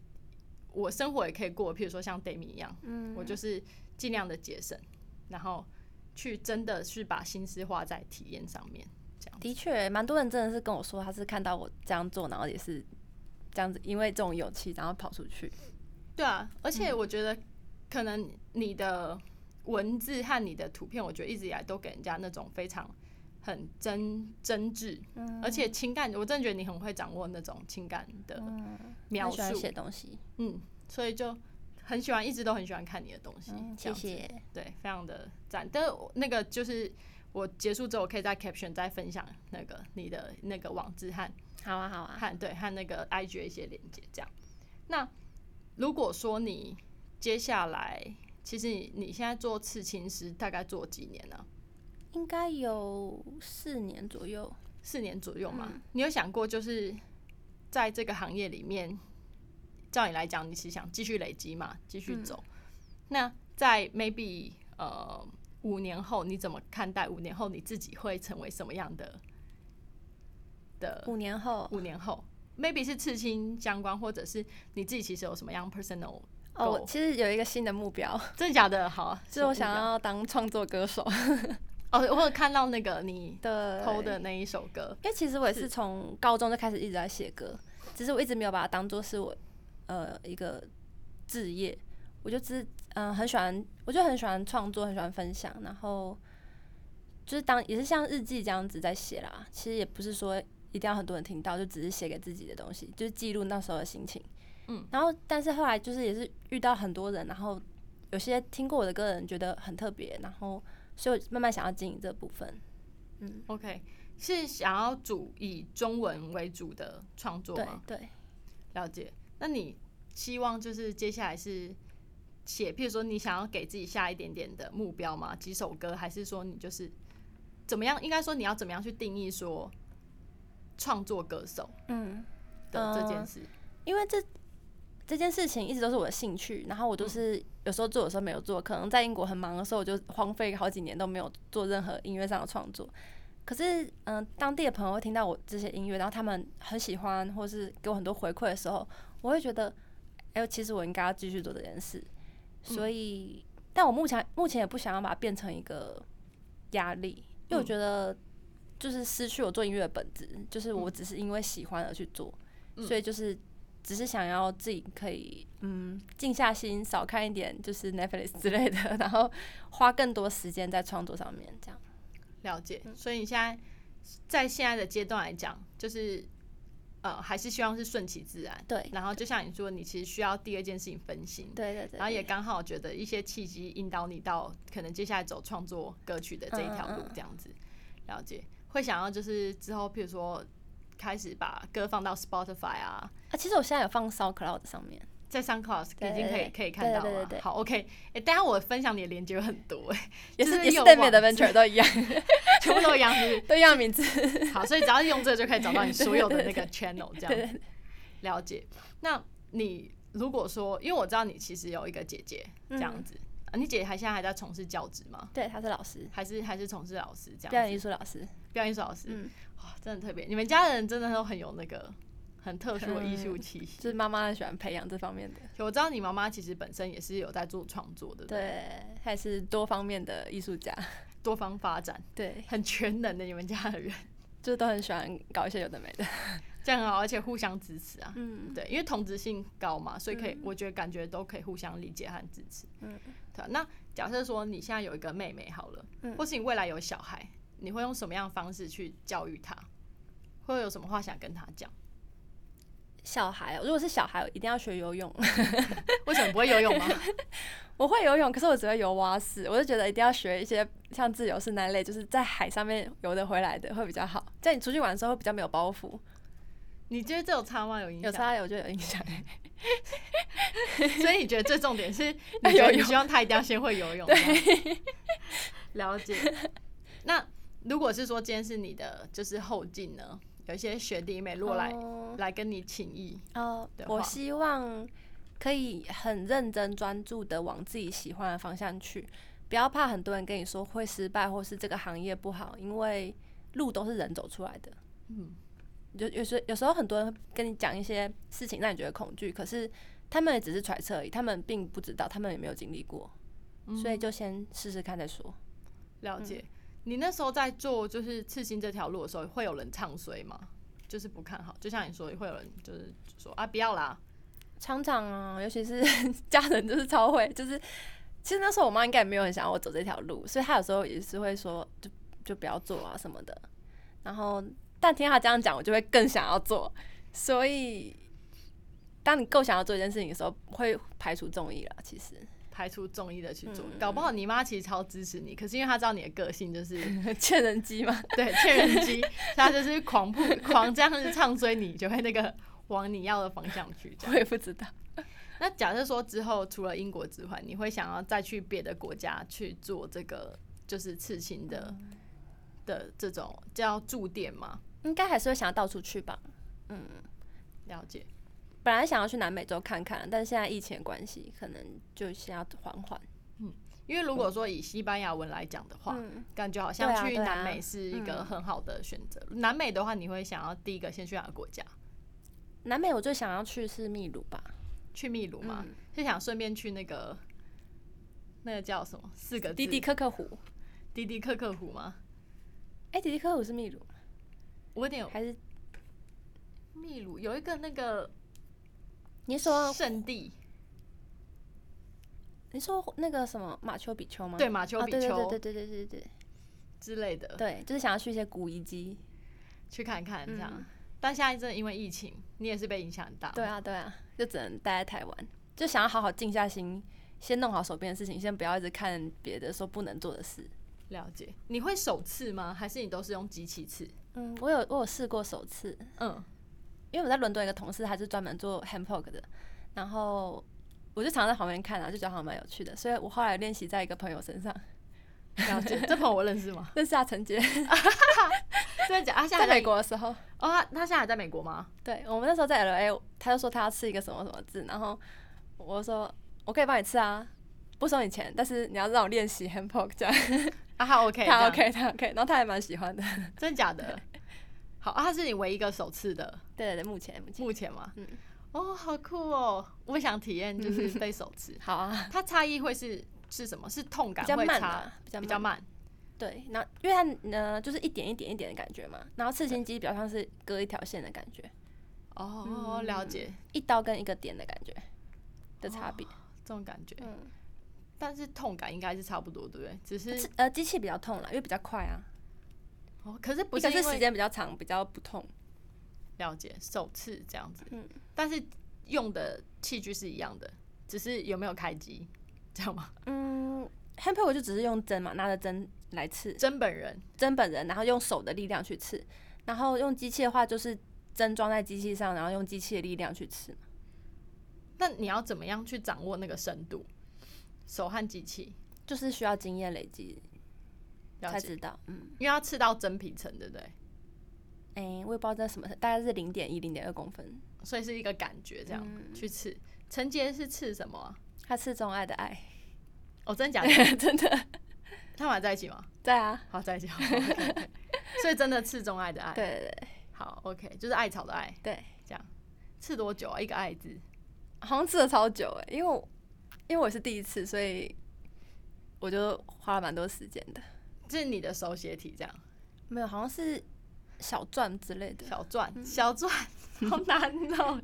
我生活也可以过，譬如说像 d a m i 一样，嗯我就是尽量的节省，然后去真的去把心思花在体验上面，这样。的确，蛮多人真的是跟我说，他是看到我这样做，然后也是这样子，因为这种勇气，然后跑出去。对啊，而且我觉得可能你的文字和你的图片，我觉得一直以来都给人家那种非常很真真挚，而且情感，我真的觉得你很会掌握那种情感的描述，很喜欢写东西，嗯，所以就很喜欢，一直都很喜欢看你的东西，谢谢。对，非常的赞。但是我那个就是我结束之后，我可以在 caption 再分享那个你的那个网志和好啊，好啊。和对和那个 IG 的一些连接，这样。那如果说你接下来，其实你你现在做刺青师大概做几年呢、应该有四年左右。四年左右嘛。嗯你有想过，就是在这个行业里面，照你来讲，你是想继续累积嘛，继续走？那在 maybe 呃五年后，你怎么看待五年后你自己会成为什么样的的五年后五年后，maybe 是刺青相关，或者是你自己其实有什么样 personal 哦，其实有一个新的目标，真的假的？好，就是我想要当创作歌手标哦，我有看到那个你的 PO 的那一首歌，因为其实我也是是从高中就开始一直在写歌，只是我一直没有把它当做是我呃一个职业。我就只嗯、呃很喜欢，我就很喜欢创作，很喜欢分享，然后就是当也是像日记这样子在写啦。其实也不是说一定要很多人听到，就只是写给自己的东西，就是记录那时候的心情。嗯，然后但是后来就是也是遇到很多人，然后有些听过我的歌的人觉得很特别，然后所以我慢慢想要经营这部分。嗯，OK，是想要主以中文为主的创作对吗？对。了解。那你希望就是接下来是写，譬如说你想要给自己下一点点的目标吗？几首歌，还是说你就是怎么样？应该说你要怎么样去定义说创作歌手嗯，的这件呃事？因为这这件事情一直都是我的兴趣，然后我就是有时候做，有时候没有做。可能在英国很忙的时候，我就荒废好几年都没有做任何音乐上的创作。可是，嗯、当地的朋友会听到我这些音乐，然后他们很喜欢，或是给我很多回馈的时候，我会觉得，哎、其实我应该要继续做这件事。所以，但我目前目前也不想要把它变成一个压力，因为我嗯觉得就是失去我做音乐的本质，就是我只是因为喜欢而去做，嗯所以就是只是想要自己可以嗯静下心，少看一点就是 Netflix 之类的，然后花更多时间在创作上面，这样。了解。嗯所以你现在在现在的阶段来讲，就是呃，还是希望是顺其自然。对然后就像你说，你其实需要第二件事情分心。对对对，然后也刚好觉得一些契机引导你到可能接下来走创作歌曲的这一条路这样子了解，会想要就是之后，譬如说开始把歌放到 Spotify 啊，啊，其实我现在有放 SoundCloud 上面，在 SoundCloud 已经可以可以看到了。好，OK，哎、等一下我分享你的链接有很多哎、也就是是有也是 d a m 网 i 的 Venture 都一样，全部都一样，是不 都一样名字。好，所以只要用这个就可以找到你所有的那个 channel 这对样子。了解。那你如果说，因为我知道你其实有一个姐姐这样嗯子，啊，你姐姐还现在还在从事教职吗？对，她是老师，还是还是从事老师这样子？演艺术老师。表演艺术老师，嗯，哇，真的特别。你们家人真的都很有那个很特殊的艺术气息。就是妈妈很喜欢培养这方面的，我知道你妈妈其实本身也是有在做创作的，对不对，对，他也是多方面的艺术家，多方发展，对，很全能的你们家的人，就是都很喜欢搞一些有的没的。这样很好，而且互相支持啊。嗯，对，因为同质性高嘛，所以可以，嗯。我觉得感觉都可以互相理解和支持。嗯，对啊、那假设说你现在有一个妹妹好了，嗯。或是你未来有小孩，你会用什么样的方式去教育他？会有什么话想跟他讲？小孩哦，如果是小孩，一定要学游泳。为什么不会游泳吗？我会游泳，可是我只会游蛙式。我就觉得一定要学一些像自由式那类，就是在海上面游得回来的会比较好。在你出去玩的时候会比较没有包袱，你觉得这有差吗？有影响？有差有就有影响。所以你觉得最重点是，你觉得你希望他一定要先会游泳？对，了解。那如果是说今天是你的就是后劲呢？有一些学弟妹如果来、哦来跟你请益，哦我希望可以很认真专注的往自己喜欢的方向去，不要怕很多人跟你说会失败或是这个行业不好，因为路都是人走出来的。嗯，有有时有时候很多人会跟你讲一些事情让你觉得恐惧，可是他们也只是揣测而已，他们并不知道，他们也没有经历过，所以就先试试看再说。了解。你那时候在做就是刺青这条路的时候，会有人唱衰吗？就是不看好，就像你说，会有人就是说啊，不要啦，常常啊，尤其是 家人就是超会，就是其实那时候我妈应该也没有很想要我走这条路，所以她有时候也是会说就就不要做啊什么的。然后但听她这样讲，我就会更想要做。所以当你够想要做一件事情的时候，会排除众议了。其实排除众议的去做，嗯搞不好你妈其实超支持你，可是因为她知道你的个性就是 欠人机嘛，对欠人机，她就是狂扑狂这样子唱追你，就会那个往你要的方向去。我也不知道。那假设说之后除了英国之外，你会想要再去别的国家去做这个就是刺青的、的这种叫驻店吗？应该还是会想要到处去吧。嗯，了解。本来想要去南美洲看看，但是现在疫情的关系，可能就先要缓缓。嗯因为如果说以西班牙文来讲的话，嗯，感觉好像去南美是一个嗯很好的选择。南美的话，你会想要第一个先去哪个国家？南美我最想要去是秘鲁吧，去秘鲁嘛？嗯是想顺便去那个那个叫什么四个字迪迪克克湖。迪迪克克湖吗？哎、迪迪科克湖是秘鲁我有点还是秘鲁有一个那个你是说圣地，你说那个什么马丘比丘吗？对马丘比丘对对对对对对之类的，对，就是想要去一些古遗迹。去看看这样。嗯但现在真的因为疫情，你也是被影响很大。对，啊对啊，就只能待在台湾，就想要好好静下心，先弄好手边的事情，先不要一直看别的说不能做的事。了解。你会首次吗？还是你都是用机器刺？嗯，我有我有试过首次，嗯，因为我在伦敦有一个同事，他是专门做 hand poke 的，然后我就常在旁边看啊，就觉得好像蛮有趣的，所以我后来练习在一个朋友身上，了解。这朋友我认识吗？认识啊陈杰，真的假？他现在在美国的时候，哦，他他现在还在美国吗？对我们那时候在 L A，他就说他要吃一个什么什么字，然后我说我可以帮你吃啊，不收你钱，但是你要让我练习 hand poke 这样，啊，他 OK，他 OK 他 OK，然后他还蛮喜欢的，真的假的？好，啊，他是你唯一一个首次的，对对对，目前目前目前吗？嗯哦，好酷哦！我想体验就是 被首次，好啊，它差异会是是什么？是痛感比较会差慢啊，比较比较慢。对，然后因为它呢就是一点一点一点的感觉嘛，然后刺青机比较像是割一条线的感觉，哦，了解一刀跟一个点的感觉的差别。这种感觉，嗯，但是痛感应该是差不多，对不对？只是是呃机器比较痛啦，因为比较快啊，哦，可是不一个是因为间比较长，比较不痛。了解首次这样子，嗯但是用的器具是一样的，只是有没有开机，这样吗？嗯，hand poke 就只是用针嘛，拿着针来刺，针本人针本人，然后用手的力量去刺，然后用机器的话就是针装在机器上，然后用机器的力量去刺。那你要怎么样去掌握那个深度？手和机器就是需要经验累积才知道，嗯，因为要刺到真皮层，对不对？哎、我也不知道这什么，大概是零点一、零点二公分。所以是一个感觉，这样、嗯去刺。陈杰是刺什么啊？他刺钟爱的爱，哦，真的假的？真的他们还在一起吗？在啊，好，在一起。好所以真的刺钟爱的爱。对对对好，OK，就是艾草的爱。对，这样刺多久啊？一个爱字。好像刺了超久哎，因为我因为我是第一次，所以我就花了蛮多时间的。这是你的手写体，这样没有，好像是小篆之类的，小篆，小篆，好难哦。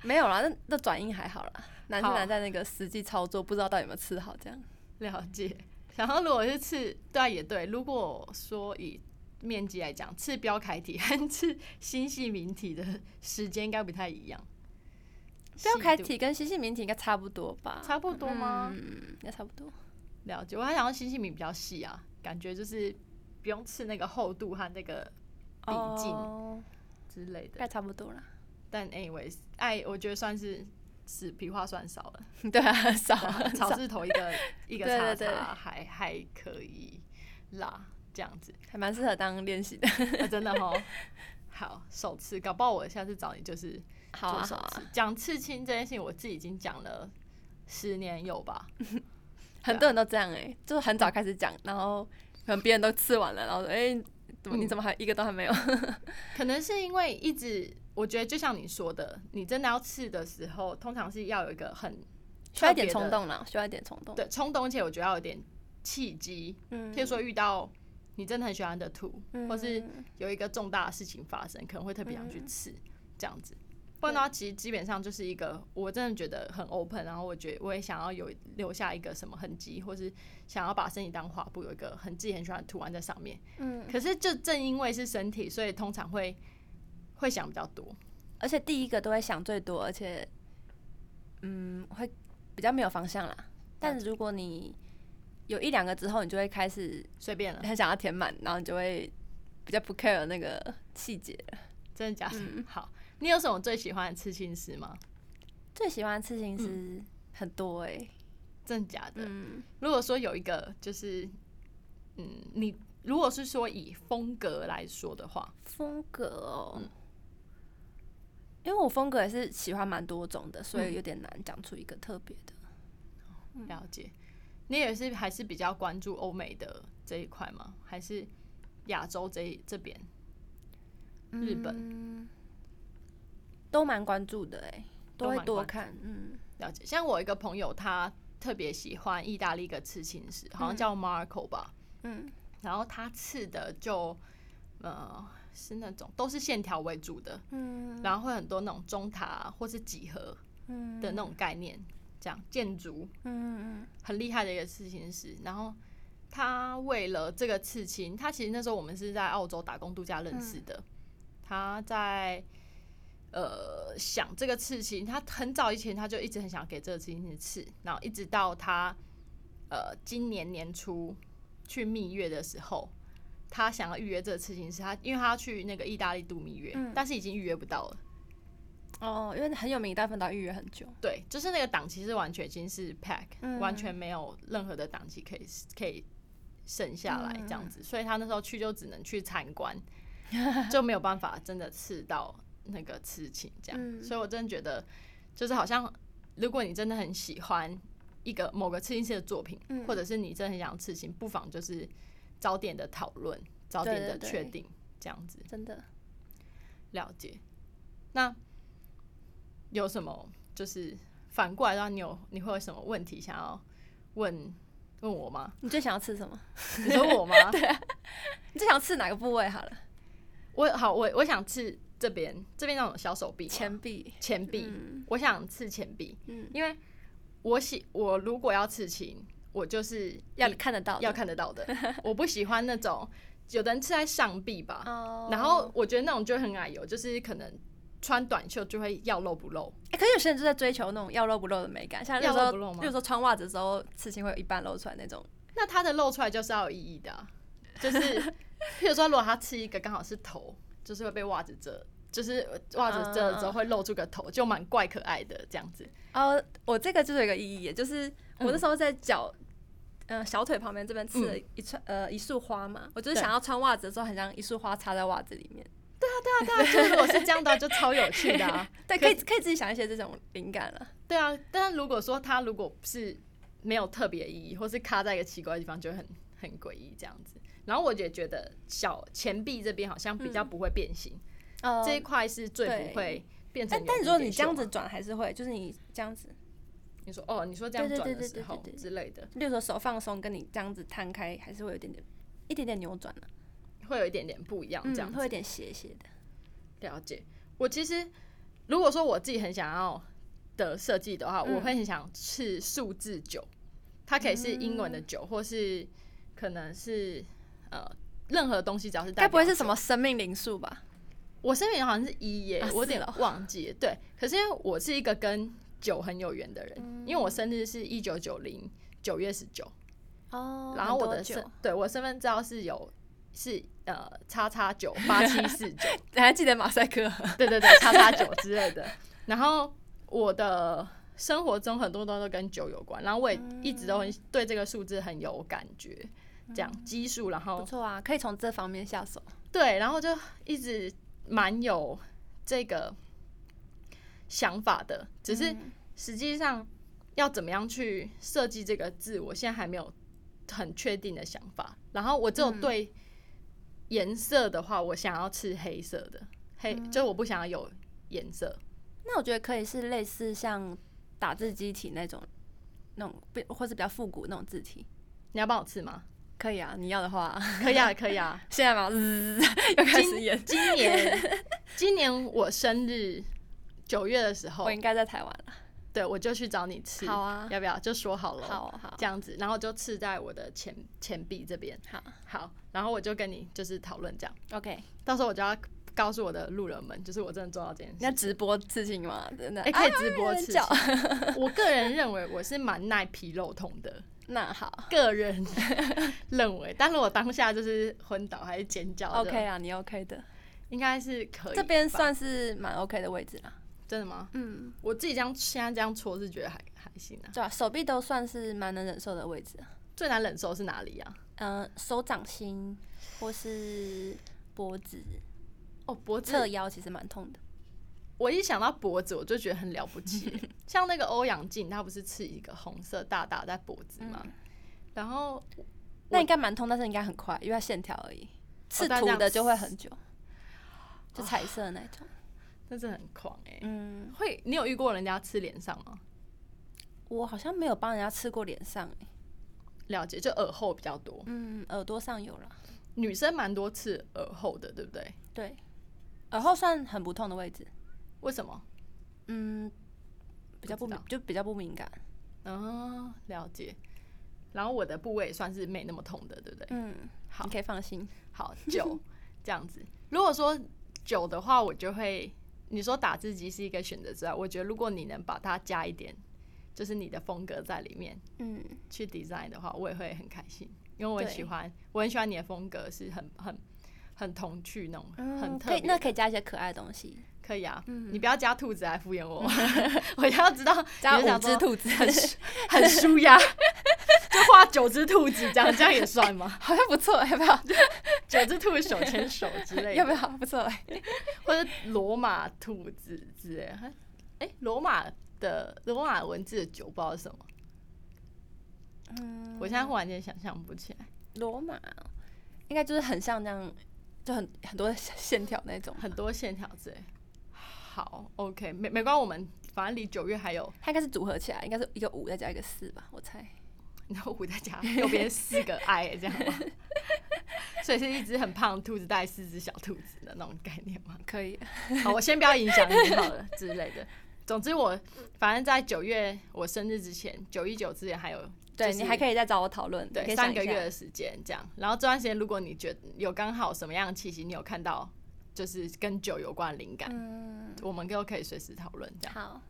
没有啦，那那转音还好啦，难是难在那个实际操作，不知道到底有没有刺好这样。了解。然后如果是刺，对啊，也对。如果说以面积来讲，刺标楷体和刺星系明体的时间应该不太一样。标楷体跟星系明体应该差不多吧？差不多吗？嗯，应该差不多。了解，我还想要星星米比较细啊，感觉就是不用刺那个厚度和那个笔劲哦之类的。应该差不多啦。但 anyways，爱我觉得算是是皮话算少了，对啊，少草少，字头一个 一个对叉叉还还可以啦，这样子、还蛮适合当练习的。啊、真的哦。好，首次，搞不好我下次找你就是做手刺好啊。。讲刺青这件事情，我自己已经讲了十年有吧。很多人都这样哎、就是很早开始讲，然后可能别人都吃完了，然后说哎、怎么你嗯怎么还一个都还没有？可能是因为一直，我觉得就像你说的，你真的要吃的时候，通常是要有一个很需要一点冲，动啦，需要一点冲动。对冲动，而且我觉得要有点契机，嗯譬如说遇到你真的很喜欢的图，嗯或是有一个重大的事情发生，可能会特别想去刺这样子。不然的话，其实基本上就是一个我真的觉得很 open，然后我觉得我也想要有留下一个什么痕迹，或是想要把身体当画布，有一个很自己很喜欢的图案在上面。嗯，可是就正因为是身体，所以通常会会想比较多。而且第一个都会想最多，而且嗯会比较没有方向啦。但是如果你有一两个之后，你就会开始随便了，很想要填满，然后你就会比较不 care 那个细节。真的假的？嗯好，你有什么最喜欢的刺青师吗？最喜欢刺青师很多哎、真的假的？嗯，如果说有一个，就是嗯，你如果是说以风格来说的话，风格哦，嗯因为我风格也是喜欢蛮多种的，所以嗯有点难讲出一个特别的。了解。你也是还是比较关注欧美的这一块吗？还是亚洲这一这边？日本嗯都蛮关注的哎、都会多看，嗯。了解。像我一个朋友，他特别喜欢意大利一个刺青师，好像叫 Marco 吧，嗯。然后他刺的就呃是那种都是线条为主的，嗯。然后会很多那种中塔或是几何嗯。的那种概念，这样建筑。嗯嗯很厉害的一个刺青师。然后他为了这个刺青，他其实那时候我们是在澳洲打工度假认识的。他在呃想这个刺青，他很早以前他就一直很想给这个刺青师刺，然后一直到他呃今年年初去蜜月的时候。他想要预约这个刺青师，他因为他要去那个意大利度蜜月，嗯但是已经预约不到了。哦，因为很有名，大部分都预约很久。对，就是那个档期是完全已经是 pack，、嗯完全没有任何的档期可以可以剩下来这样子，所以他那时候去就只能去参观，就没有办法真的刺到那个刺青这样。嗯所以我真的觉得，就是好像如果你真的很喜欢一个某个刺青师的作品，嗯或者是你真的很想刺青，不妨就是早点的讨论，早点的确定这样子。真的，了解。那有什么就是反过来的话，你有你会有什么问题想要问问我吗？你最想要吃什么？你说我吗？对，你最想吃哪个部位？好了，我好，我我想刺这边这边那种小手臂嘛，前臂。前臂，嗯我想刺前臂，嗯，因为我喜我如果要刺青，我就是要一看得到，要看得到的，我不喜欢那种有的人刺在上臂吧，哦。然后我觉得那种就很矮油，就是可能穿短袖就会要露不露。欸可是有些人就在追求那种要露不露的美感，像有时候，要露不露吗比如说穿袜子的时候，刺青会有一半露出来那种。那它的露出来就是要有意义的啊、就是 譬如说，如果他刺一个刚好是头，就是会被袜子遮，就是袜子遮了之后会露出个头，就蛮怪可爱的这样子。哦，我这个就是有一个意义，就是我嗯那时候在脚，呃，小腿旁边这边刺了一串、呃一束花嘛，我就是想要穿袜子的时候，很像一束花插在袜子里面。对啊，对啊，对啊就如果是这样的话，就超有趣的啊。对，可以可以自己想一些这种灵感了。对啊，但如果说它如果是没有特别意义，或是卡在一个奇怪的地方，就会很很诡异这样子。然后我也觉得小前臂这边好像比较不会变形，哦这一块是最不会变成但但你说蝴蝶袖嘛你这样子，转还是会，就是你这样子，你说哦，你说这样转的时候之类的，例如说手放松，跟你这样子摊开，还是会有一点点一点点扭转的，会有一点点不一样这样嗯，会有点斜斜的。了解。我其实如果说我自己很想要的设计的话，嗯我会很想是数字九，它可以是英文的嗯九，或是可能是呃任何东西，只要是该不会是什？么生命灵数吧？我身边好像是一耶，啊我有点是哦忘记了。对，可是因为我是一个跟九很有缘的人，嗯因为我生日是一九九零九月十九，哦然后我的身对我身份证号是有是呃叉叉九八七四九。你还记得马赛克？对对对，叉叉九之类的。然后我的生活中很多东西都跟酒有关，然后我也一直都很对这个数字很有感觉，这样基数，然后不后错啊，可以从这方面下手。对，然后就一直蛮有这个想法的，只是嗯实际上要怎么样去设计这个字，我现在还没有很确定的想法。然后我只有嗯对颜色的话，我想要吃黑色的，黑、嗯就我不想要有颜色。那我觉得可以是类似像打字机体那种，那种比或是比较复古那种字体。你要帮我刺吗？可以啊，你要的话，可以啊，可以啊。现在嘛，嗯 又开始演。今年，今年我生日九月的时候我，应该在台湾了。对我就去找你吃，好啊要不要？就说好了，好好这样子，然后就刺在我的前前臂这边。好好，然后我就跟你就是讨论这样，，OK。到时候我就要告诉我的路人们，就是我真的做到这件事要事。直播刺青吗？真的？哎、可以直播啊刺。我个人认为我是蛮耐皮肉痛的，那好个人认为，但是我当下就是昏倒还是尖叫，OK 啊，你 OK 的。应该是可以。这边算是蛮 OK 的位置啦。真的吗？嗯，我自己这样现在这样搓是觉得还还行啊。对啊，手臂都算是蛮能忍受的位置啊。最难忍受是哪里啊？嗯、手掌心或是脖子、哦，脖子侧腰其实蛮痛的。我一想到脖子，我就觉得很了不起。像那个欧阳靖，他不是刺一个红色大大在脖子吗？然后那应该蛮痛，但是应该很快，因为它线条而已。刺但这样涂的就会很久，就彩色的那种。那真的很狂哎、嗯，会，你有遇过人家吃脸上吗？我好像没有帮人家刺过脸上、欸，了解，就耳后比较多，嗯，耳朵上有了，女生蛮多刺耳后的，对不对？对，耳后算很不痛的位置，为什么？嗯，比较不敏就比较不敏感，哦，了解。然后我的部位也算是没那么痛的，对不对？嗯，好你可以放心，好，九 这样子。如果说九的话，我就会，你说打字机是一个选择之外，我觉得如果你能把它加一点，就是你的风格在里面嗯，去 design 的话，我也会很开心，因为我喜欢，我很喜欢你的风格，是很很很童趣那种，很嗯可以，特别的。那可以加一些可爱的东西，可以啊，嗯你不要加兔子来敷衍我，我要知道加五只兔子，很很舒压，就画九只兔子这样，这样也算吗？好像不错，要不要？九只兔子手牵手之类的，要不要？不错、欸，或者罗马兔子之类的。哎、罗马的罗马文字的酒不知道是什么，嗯，我现在忽然间想象不起来。罗马应该就是很像那样，就很很多线条那种，很多线条之类。好，OK，没没关系，我们反正离九月还有，它应该是组合起来，应该是一个五再加一个四吧，我猜。然后五再加右边四个 I 这样吗？所以是一只很胖的兔子带四只小兔子的那种概念吗？可以，好，我先不要影响你好了之类的。总之我反正在九月我生日之前，九一九之前还有对、就是你还可以再找我讨论，对三个月的时间这样。然后这段时间如果你觉得有刚好什么样的气息，你有看到就是跟酒有关的灵感，嗯，我们都可以随时讨论这样。好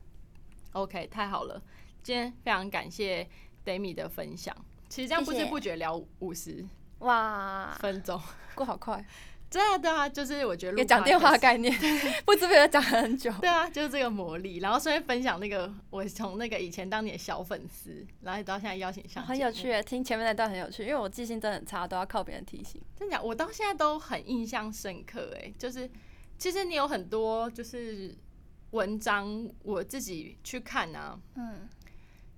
，OK，太好了，今天非常感谢 Demi 的分享。其实这样不知不觉聊五十哇，分钟，过好快，真的对啊，就是我觉得讲电话的概念，不知不觉讲了很久。对啊，就是这个魔力。然后顺便分享那个我从那个以前当你的小粉丝，然后到现在邀请上，很有趣，耶，听前面那段很有趣，因为我记性真的很差，都要靠别人提醒。真的我到现在都很印象深刻。哎，就是其实你有很多就是文章，我自己去看啊，嗯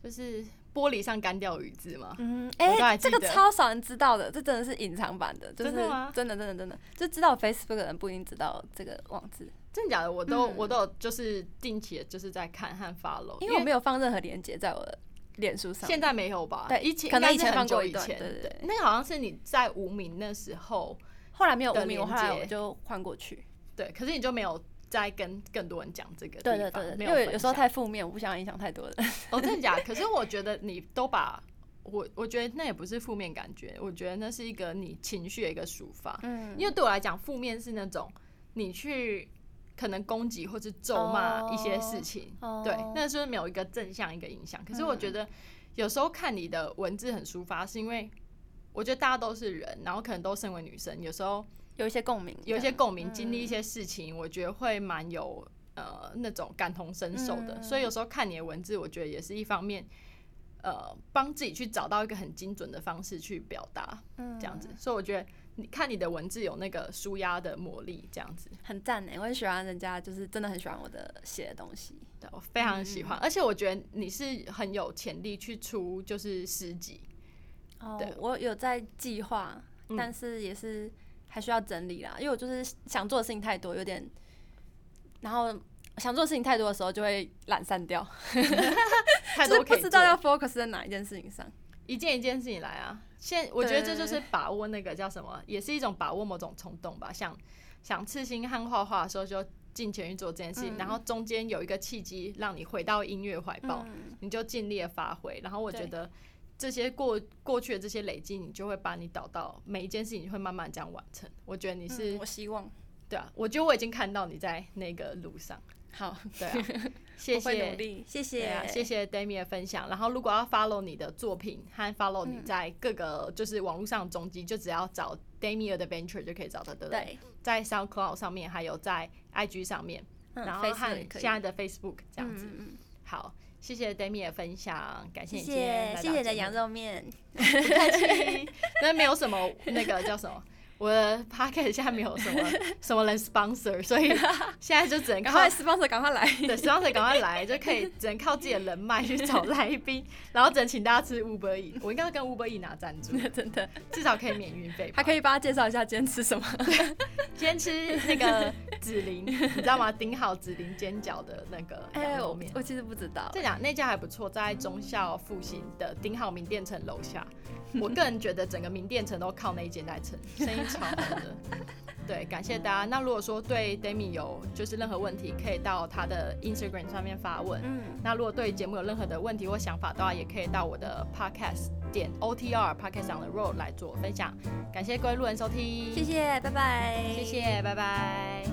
就是玻璃上干掉鱼字嘛。嗯，哎、这个超少人知道的，这真的是隐藏版的，就是真的吗真的真的真的，就知道 Facebook 的人不一定知道这个网址，真的假的？我都、嗯我都有就是定期的就是在看和 follow，因为我没有放任何链接在我的脸书上。现在没有吧？对以前可能以前放过以前，对对对那个好像是你在无名那时候，后来没有的无名，我后来我就换过去。对，可是你就没有再跟更多人讲这个地对方，对对对，没因为有时候太负面，我不想影响太多人。哦，真的假的？可是我觉得你都把我，我觉得那也不是负面感觉，我觉得那是一个你情绪的一个抒发。嗯，因为对我来讲，负面是那种你去可能攻击或是咒骂一些事情，哦对，那是没有一个正向一个影响。可是我觉得有时候看你的文字很抒发，是因为我觉得大家都是人，然后可能都身为女生，有时候有一些共鸣，有一些共鸣，经历一嗯些事情，我觉得会蛮有呃那种感同身受的。嗯。所以有时候看你的文字，我觉得也是一方面，呃，帮自己去找到一个很精准的方式去表达嗯。这样子。所以我觉得你看你的文字有那个舒压的魔力，这样子，很赞哎，我很喜欢人家就是真的很喜欢我的写的东西。对我非常喜嗯。欢。而且我觉得你是很有潜力去出就是诗集，哦对，我有在计划，嗯。但是也是还需要整理啦，因为我就是想做的事情太多，有点，然后想做的事情太多的时候就会懒散掉，太就是多不知道要 focus 在哪一件事情上。一件一件事情来啊。现我觉得这就是把握那个叫什么，也是一种把握某种冲动吧。想想刺青和画画的时候，就尽全力做这件事情，嗯然后中间有一个契机让你回到音乐怀抱，嗯，你就尽力的发挥。然后我觉得这些过过去的这些累积，你就会把你导到每一件事情，你会慢慢这样完成。我觉得你是、嗯我希望对啊，我觉得我已经看到你在那个路上。好，对啊，谢谢谢谢，啊，谢谢 Dami 的分享。然后，如果要 follow 你的作品和 follow 你嗯在各个就是网络上的踪迹，就只要找 Dami 的 Adventure 就可以找得到，对不对？对，在 SoundCloud 上面，还有在 IG 上面，嗯然后和现在的 Facebook 这样子。好，谢谢 Dami 的分享，感谢谢你今天谢谢的羊肉面，不客气。那没有什么那个叫什么我的 pocket 现在没有什么 什么人 sponsor，所以现在就只能靠赶快 sponsor 赶快来，对 sponsor 赶快来，就可以只能靠自己的人脉去找来宾，然后只能请大家吃 Uber E。我应该要跟 Uber E 拿赞助，真的，至少可以免运费。还可以帮他介绍一下今天吃什么。今天吃那个紫菱，你知道吗？顶好紫菱煎饺的那个哎、肉面。我其实不知道。这讲那家还不错，在中校复兴的顶好名店城楼下。我个人觉得整个名店城都靠那一间在撑，生意超好的。对，感谢大家。那如果说对 Demi 有就是任何问题，可以到他的 Instagram 上面发问。嗯，那如果对节目有任何的问题或想法的话，也可以到我的 Podcast 点 OTR Podcast on the Road 来做分享。感谢各位路人收听，谢谢，拜拜。谢谢，拜拜。